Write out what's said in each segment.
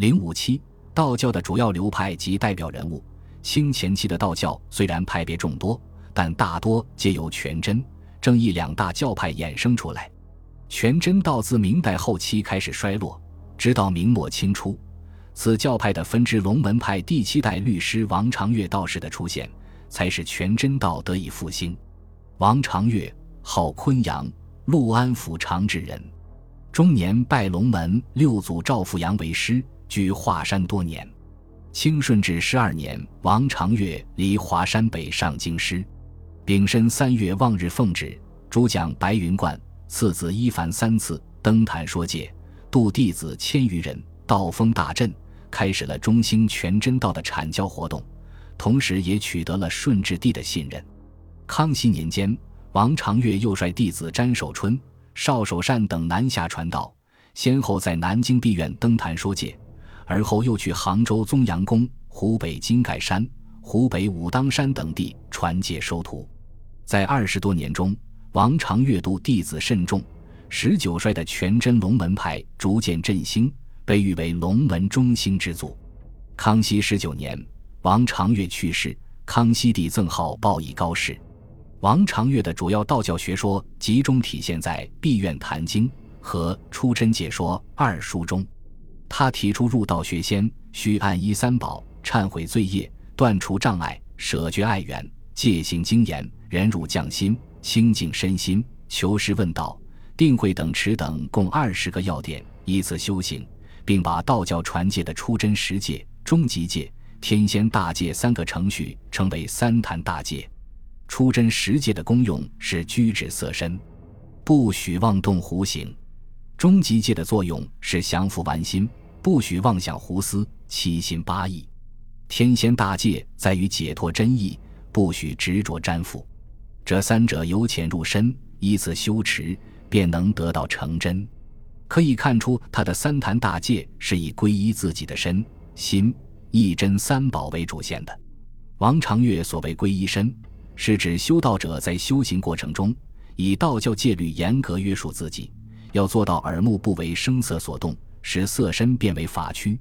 零五七，道教的主要流派及代表人物。清前期的道教虽然派别众多，但大多皆由全真、正义两大教派衍生出来。全真道自明代后期开始衰落，直到明末清初，此教派的分支龙门派第七代律师王长月道士的出现，才使全真道得以复兴。王长月，号昆阳，陆安府长治人，中年拜龙门六祖赵富阳为师，居华山多年。清顺治十二年，王长岳离华山北上京师，丙申三月望日奉旨，主讲白云观。次子一凡三次登坛说戒，度弟子千余人，道风大振，开始了中兴全真道的阐教活动，同时也取得了顺治帝的信任。康熙年间，王长岳又率弟子詹守春、邵守善等南下传道，先后在南京碧苑登坛说戒，而后又去杭州宗阳宫、湖北金盖山、湖北武当山等地传戒收徒，在二十多年中。王常阅读弟子甚众，十九衰的全真龙门派逐渐振兴，被誉为龙门中兴之祖。康熙十九年，王常月去世，康熙帝赠号报以高士。王常月的主要道教学说集中体现在《碧苑坛经》和《出真解说》二书中。他提出入道学先需按依三宝，忏悔罪业，断除障碍，舍绝爱缘，戒行精严，忍辱降心。清净身心，求师问道，定慧等持等共二十个要点，依次修行，并把道教传戒的出真十戒、终极戒、天仙大戒三个程序称为三坛大戒。出真十戒的功用是居止色身，不许妄动胡行；终极戒的作用是降服玩心，不许妄想胡思，七心八意；天仙大戒在于解脱真意，不许执着沾附。这三者由浅入深，依次修持，便能得到成真。可以看出，他的三坛大戒是以皈依自己的身心一真三宝为主线的。王长月所谓皈依身，是指修道者在修行过程中，以道教戒律严格约束自己，要做到耳目不为声色所动，使色身变为法躯。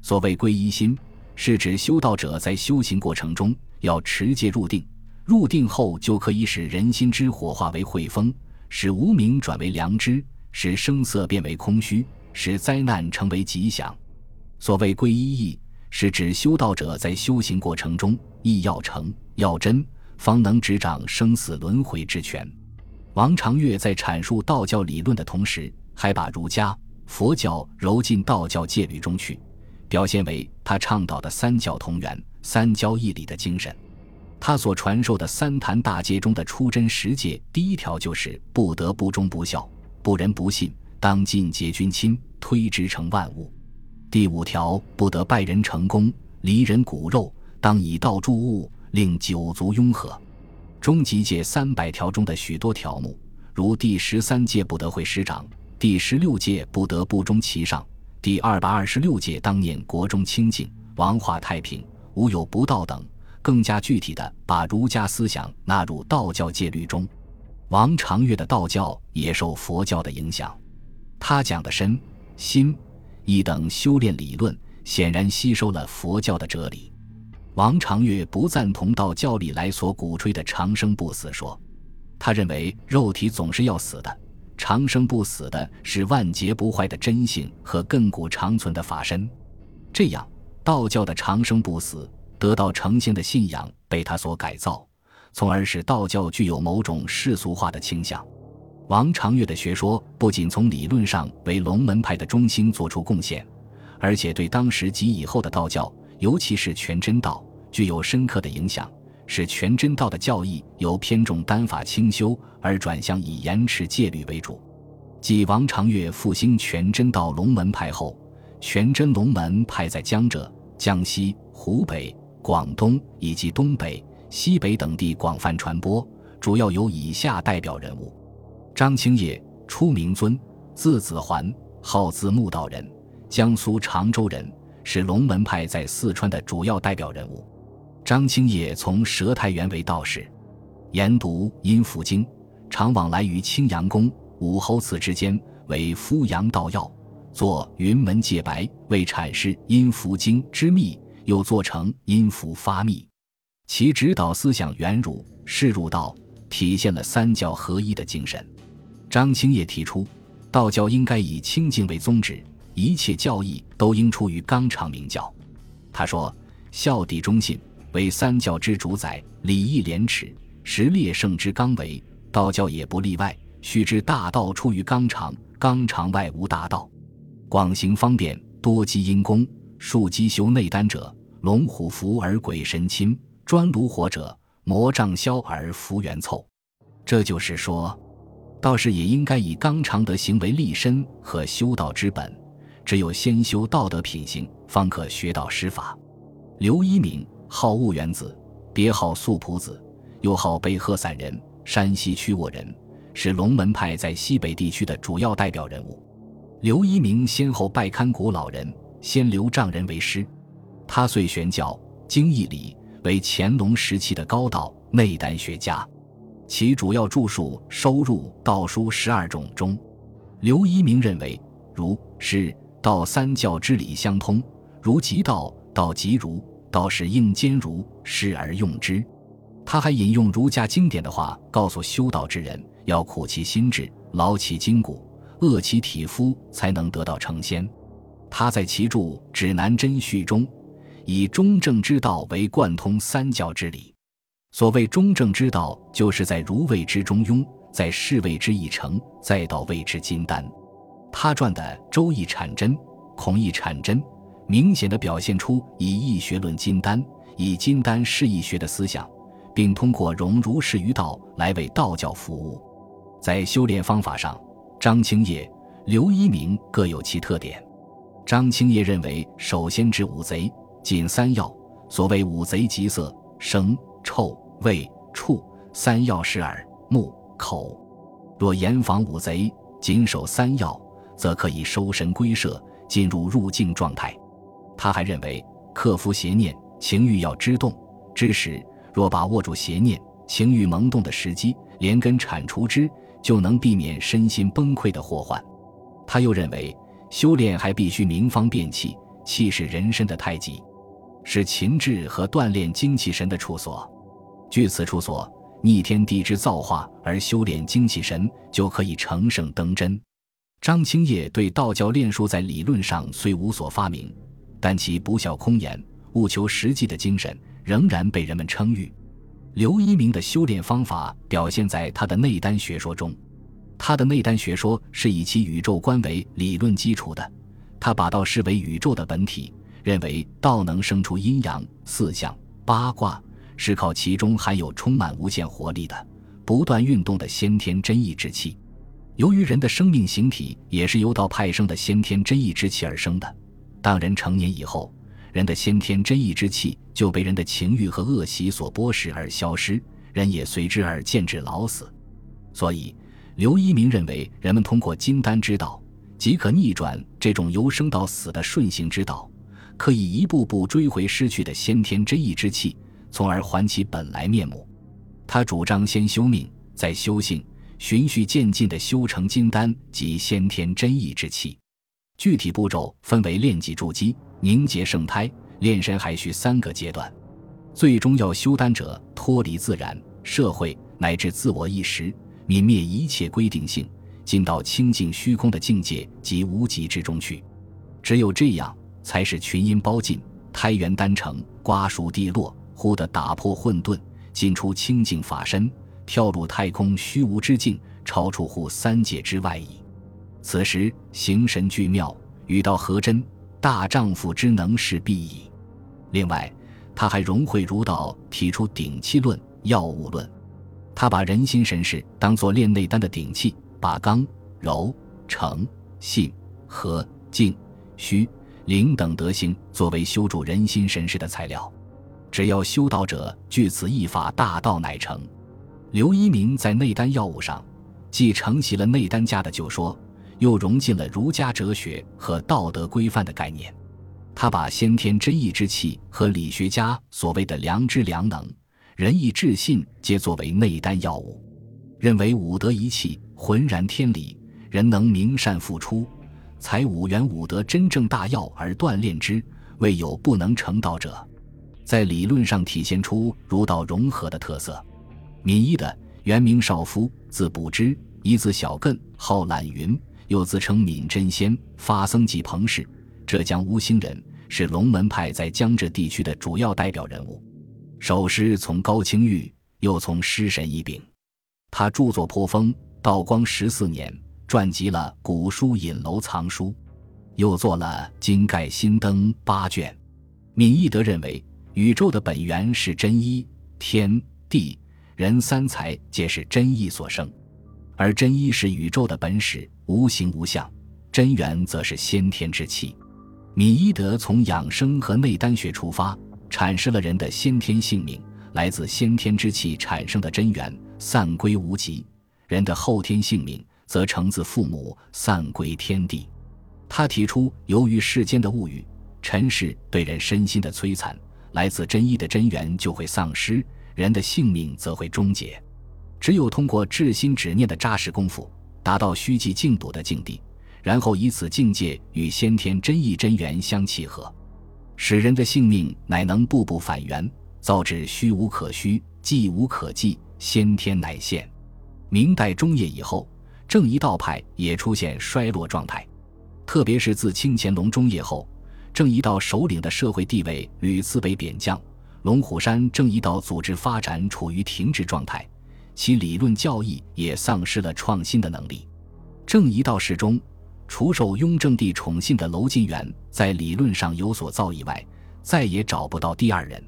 所谓皈依心，是指修道者在修行过程中要持戒入定。入定后，就可以使人心之火化为慧风，使无名转为良知，使声色变为空虚，使灾难成为吉祥。所谓皈依义，是指修道者在修行过程中，义要成要真，方能执掌生死轮回之权。王长月在阐述道教理论的同时，还把儒家、佛教揉进道教戒律中去，表现为他倡导的三教同源、三教义理的精神。他所传授的三坛大戒中的出真十戒，第一条就是不得不忠不孝，不仁不信，当尽结君亲，推之成万物；第五条不得拜人成功，离人骨肉，当以道助物，令九族雍和。终极戒三百条中的许多条目，如第十三戒不得会师长，第十六戒不得不忠其上，第二百二十六戒当念国中清净，王化太平，无有不道等。更加具体的把儒家思想纳入道教戒律中，王长月的道教也受佛教的影响，他讲的身、心、意等修炼理论，显然吸收了佛教的哲理。王长月不赞同道教里来所鼓吹的长生不死说，他认为肉体总是要死的，长生不死的是万劫不坏的真性和亘古长存的法身。这样，道教的长生不死。得到成仙的信仰被他所改造，从而使道教具有某种世俗化的倾向。王长月的学说不仅从理论上为龙门派的中兴做出贡献，而且对当时及以后的道教，尤其是全真道，具有深刻的影响，使全真道的教义由偏重丹法清修而转向以严持戒律为主。继王长岳复兴全真道龙门派后，全真龙门派在江浙、江西、湖北。广东以及东北、西北等地广泛传播，主要有以下代表人物：张清业，初名尊，字子桓，号字木道人，江苏常州人，是龙门派在四川的主要代表人物。张清业从佘太原为道士，研读《阴符经》，常往来于青阳宫、武侯祠之间，为敷阳道药，作《云门界白》，为阐释阴符经之秘，又做成《阴符发秘》。其指导思想圆儒、释儒道，体现了三教合一的精神。张清业提出，道教应该以清净为宗旨，一切教义都应出于纲常名教。他说：“孝悌忠信为三教之主宰，礼义廉耻实列圣之纲为，道教也不例外。须知大道出于纲常，纲常外无大道。广行方便，多积阴功，数积修内丹者，龙虎伏而鬼神亲。”专炉火者，魔障消而福缘凑。这就是说，道士也应该以刚常德行为立身和修道之本。只有先修道德品行，方可学道施法。刘一鸣，号婺源子，别号素朴子，又号北鹤散人，山西曲沃人，是龙门派在西北地区的主要代表人物。刘一鸣先后拜堪古老人、先刘丈人为师，他遂玄教、经义理。为乾隆时期的高道内丹学家，其主要著述收入道书十二种中。刘一鸣认为，儒、释、道三教之理相通，儒即道，道即儒，道是应兼儒、师而用之。他还引用儒家经典的话，告诉修道之人要苦其心志，劳其筋骨，饿其体肤，才能得到成仙。他在其著《指南针序》中。以中正之道为贯通三教之理。所谓中正之道，就是在儒谓之中庸，在士谓之一成，在道谓之金丹。他传的《周易阐真》《孔易阐真》，明显的表现出以易学论金丹，以金丹释易学的思想，并通过融儒释于道来为道教服务。在修炼方法上，张清业、刘一鸣各有其特点。张清业认为，首先治五贼。仅三要，所谓五贼即色、声、臭、味、触三要是耳、目、口。若严防五贼，谨守三要，则可以收神归舍，进入入境状态。他还认为，克服邪念、情欲要知动知时，若把握住邪念、情欲萌动的时机，连根铲除之，就能避免身心崩溃的祸患。他又认为，修炼还必须明方便气，气是人身的太极。是情志和锻炼精气神的处所，据此处所逆天地之造化而修炼精气神，就可以成圣登真。张清业对道教炼术在理论上虽无所发明，但其不效空言、务求实际的精神仍然被人们称誉。刘一鸣的修炼方法表现在他的内丹学说中，他的内丹学说是以其宇宙观为理论基础的，他把道视为宇宙的本体。认为道能生出阴阳四象八卦，是靠其中含有充满无限活力的、不断运动的先天真意之气。由于人的生命形体也是由道派生的先天真意之气而生的，当人成年以后，人的先天真意之气就被人的情欲和恶习所剥蚀而消失，人也随之而渐至老死。所以，刘一鸣认为，人们通过金丹之道，即可逆转这种由生到死的顺行之道。可以一步步追回失去的先天真意之气，从而还其本来面目。他主张先修命，再修性，循序渐进地修成金丹及先天真意之气。具体步骤分为炼己筑基、凝结圣胎、炼神，还需三个阶段。最终要修丹者，脱离自然、社会乃至自我意识，泯灭一切规定性，进到清净虚空的境界及无极之中去。只有这样。才使群阴包尽，胎元丹成，瓜熟蒂落，忽地打破混沌，进出清净法身，跳入太空虚无之境，超出乎三界之外矣。此时形神俱妙，与道合真，大丈夫之能事必矣。另外，他还融会儒道，提出顶气论、药物论。他把人心神识当作炼内丹的顶气，把刚、柔、诚、信、和、静、虚。灵等德行作为修筑人心神识的材料，只要修道者据此一法，大道乃成。刘一鸣在内丹药物上，既承袭了内丹家的旧说，又融进了儒家哲学和道德规范的概念。他把先天真意之气和理学家所谓的良知良能、仁义智信，皆作为内丹药物，认为五德一气浑然天理，人能明善付出。采五元五德真正大要而锻炼之，未有不能成道者。在理论上体现出儒道融合的特色。闵一的原名少夫，字补之，一字小艮，号懒云，又自称闵真仙，发僧及彭氏，浙江吴兴人，是龙门派在江浙地区的主要代表人物。首师从高清玉，又从师神一柄。他著作颇丰，道光十四年撰辑了《古书引楼藏书》，又做了《金盖新灯》八卷。闵义德认为。宇宙的本源是真一，天地人三才皆是真一所生，而真一是宇宙的本始，无形无相；真元则是先天之气。米伊德从养生和内丹学出发，阐释了人的先天性命来自先天之气产生的真元，散归无极；人的后天性命则承自父母，散归天地。他提出，由于世间的物欲、尘世对人身心的摧残。来自真一的真元就会丧失，人的性命则会终结。只有通过至心止念的扎实功夫，达到虚寂静笃的境地，然后以此境界与先天真意真元相契合，使人的性命乃能步步返原，造至虚无可虚，寂无可寂，先天乃现。明代中叶以后，正一道派也出现衰落状态，特别是自清乾隆中叶后。正一道首领的社会地位屡次被贬降，龙虎山正一道组织发展处于停滞状态，其理论教义也丧失了创新的能力。正一道世中，除受雍正帝宠信的娄进元在理论上有所造诣外，再也找不到第二人。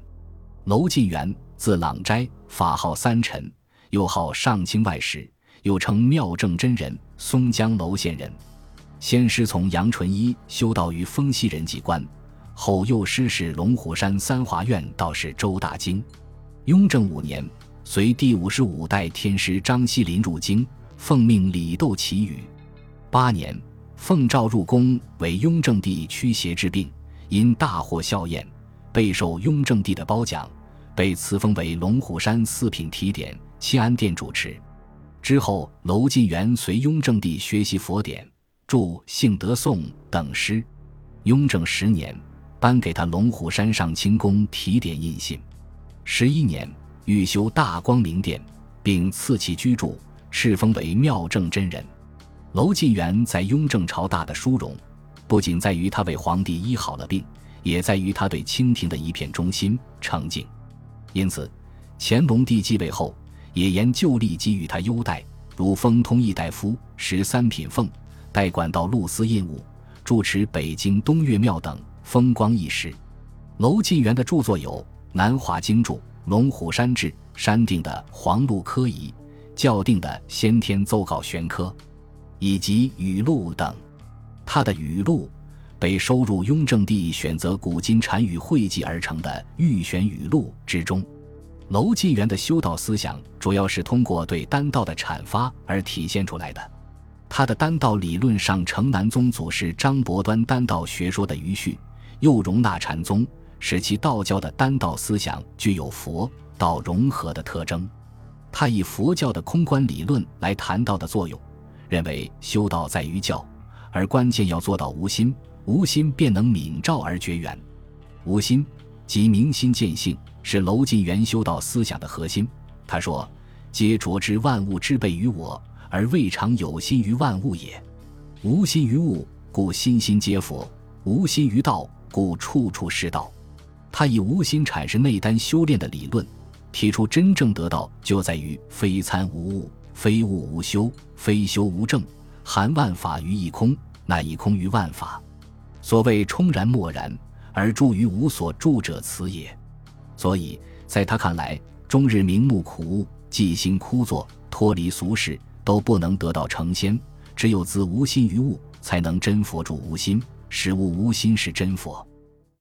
娄进元，字朗斋，法号三臣，又号上清外史，又称妙正真人，松江娄县人。先师从杨纯一修道于丰西人际观，后又师事龙虎山三华院道士周大经。雍正五年，随第五十五代天师张锡林入京，奉命礼斗祈雨。八年，奉诏入宫为雍正帝驱邪治病，因大获效验，备受雍正帝的褒奖，被赐封为龙虎山四品提点、七安殿主持。之后，娄晋元随雍正帝学习佛典。著《幸德颂》等诗，雍正十年颁给他龙虎山上清宫提点印信。十一年欲修大光明殿，并赐其居住，敕封为妙正真人。娄晋元在雍正朝大的殊荣，不仅在于他为皇帝医好了病，也在于他对清廷的一片忠心诚敬。因此，乾隆帝继位后，也沿旧例给予他优待，如封通义大夫、十三品俸。代管道路司印务，主持北京东岳庙等风光一时。娄晋元的著作有《南华经注》《龙虎山志》《山定的黄鹿科仪》《校定的先天奏稿玄科》，以及语录等。他的语录被收入雍正帝选择古今禅语汇集而成的《玉玄语录》之中。娄进元的修道思想主要是通过对丹道的阐发而体现出来的。他的丹道理论上承南宗祖师张伯端丹道学说的余绪，又容纳禅宗，使其道教的丹道思想具有佛道融合的特征。他以佛教的空观理论来谈道的作用，认为修道在于教，而关键要做到无心，无心便能泯照而绝缘。无心即明心见性，是娄晋元修道思想的核心。他说：“皆着之万物之备于我。”而未尝有心于万物也，无心于物，故心心皆佛；无心于道，故处处是道。他以无心阐释内丹修炼的理论，提出真正得道就在于非参无物，非物无修，非修无证，含万法于一空，乃一空于万法。所谓冲然默然而住于无所住者，此也。所以在他看来，终日明目苦悟，寂心枯坐，脱离俗世。都不能得道成仙，只有自无心于物，才能真佛住无心，使物无心是真佛。